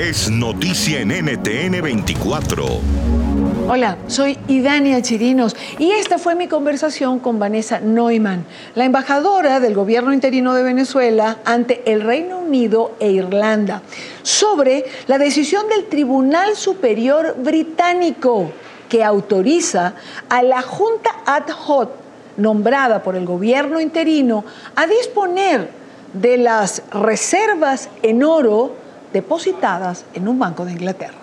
es noticia en NTN 24. Hola, soy Idania Chirinos y esta fue mi conversación con Vanessa Neumann, la embajadora del gobierno interino de Venezuela ante el Reino Unido e Irlanda, sobre la decisión del Tribunal Superior Británico que autoriza a la Junta ad hoc nombrada por el gobierno interino a disponer de las reservas en oro depositadas en un banco de Inglaterra.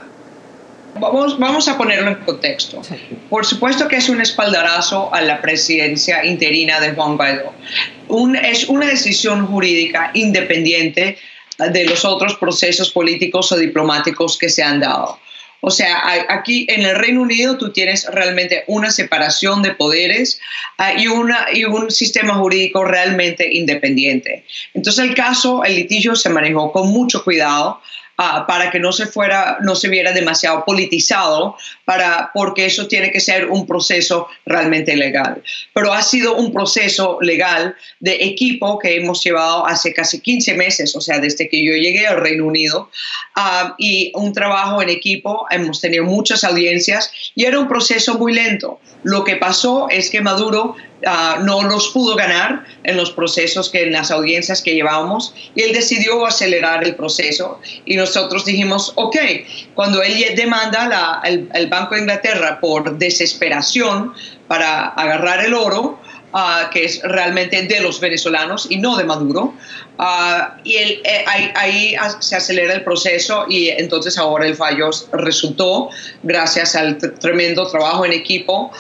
Vamos, vamos a ponerlo en contexto. Por supuesto que es un espaldarazo a la presidencia interina de Juan Guaidó. es una decisión jurídica independiente de los otros procesos políticos o diplomáticos que se han dado. O sea, aquí en el Reino Unido tú tienes realmente una separación de poderes ah, y, y un sistema jurídico realmente independiente. Entonces el caso, el litigio se manejó con mucho cuidado. Ah, para que no se fuera, no se viera demasiado politizado, para, porque eso tiene que ser un proceso realmente legal. Pero ha sido un proceso legal de equipo que hemos llevado hace casi 15 meses, o sea, desde que yo llegué al Reino Unido, ah, y un trabajo en equipo, hemos tenido muchas audiencias y era un proceso muy lento. Lo que pasó es que Maduro Ah, no nos pudo ganar en los procesos que en las audiencias que llevábamos y él decidió acelerar el proceso y nosotros dijimos, ok, cuando él demanda el, Banco de Inglaterra por desesperación para agarrar el oro, ah, que es realmente de los venezolanos y no de Maduro. Ah, y eh, ahí, se acelera el proceso y entonces ahora el fallo resultó gracias al tremendo trabajo en equipo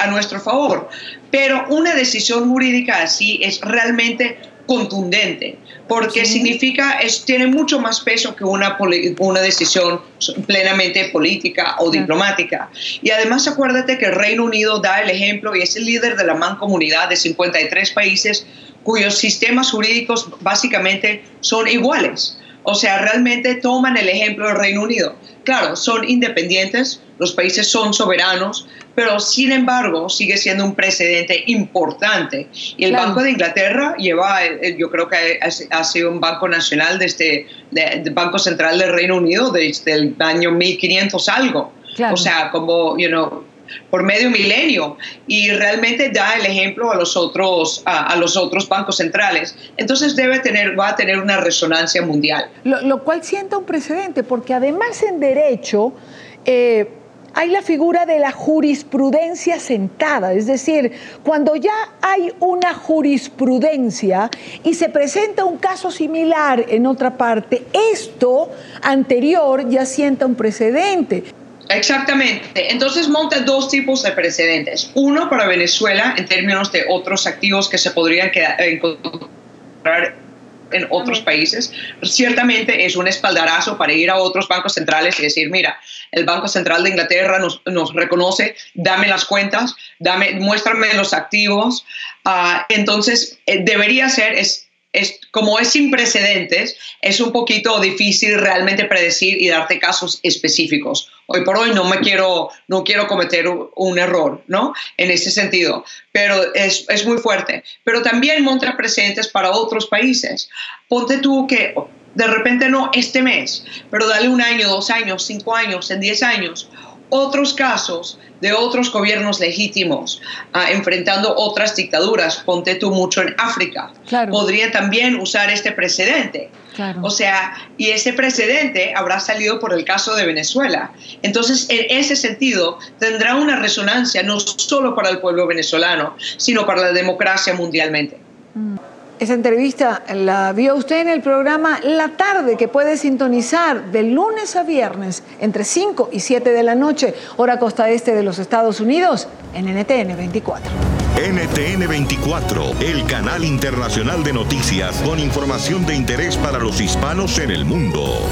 a nuestro favor. Pero una decisión jurídica así es realmente contundente, porque significa, es, tiene mucho más peso que una, una decisión plenamente política o diplomática. Y además acuérdate que el Reino Unido da el ejemplo y es el líder de la mancomunidad de 53 países cuyos sistemas jurídicos básicamente son iguales. O sea, realmente toman el ejemplo del Reino Unido. Claro, son independientes, los países son soberanos, pero sin embargo sigue siendo un precedente importante. Y el Banco de Inglaterra lleva, yo creo que ha, sido un banco nacional desde el Banco Central del Reino Unido desde el año 1500 algo. O sea, como, you know, por medio milenio y realmente da el ejemplo a los otros a, los otros bancos centrales. Entonces debe tener va a tener una resonancia mundial. Lo, cual sienta un precedente porque además en derecho eh, hay la figura de la jurisprudencia sentada, es decir, cuando ya hay una jurisprudencia y se presenta un caso similar en otra parte, esto anterior ya sienta un precedente. Exactamente. Entonces monta dos tipos de precedentes. Uno para Venezuela en términos de otros activos que se podrían encontrar en otros países, ciertamente es un espaldarazo para ir a otros bancos centrales y decir, mira, el Banco Central de Inglaterra nos, nos reconoce, dame las cuentas, dame, muéstrame los activos. Ah, entonces, eh, debería ser, es, es, como es sin precedentes, es un poquito difícil realmente predecir y darte casos específicos. Hoy por hoy no me quiero, no quiero cometer un error, ¿no? En ese sentido, pero es, es muy fuerte. Pero también monta precedentes para otros países. Ponte tú que de repente no este mes, pero dale un año, dos años, cinco años, en diez años, otros casos de otros gobiernos legítimos ah, enfrentando otras dictaduras, ponte tú mucho en África, podría también usar este precedente. O sea, y ese precedente habrá salido por el caso de Venezuela. Entonces, en ese sentido, tendrá una resonancia no solo para el pueblo venezolano, sino para la democracia mundialmente. Esa entrevista la vio usted en el programa La Tarde, que puede sintonizar de lunes a viernes entre 5 y 7 de la noche, hora costa este de los Estados Unidos, en NTN 24. NTN 24, el canal internacional de noticias con información de interés para los hispanos en el mundo.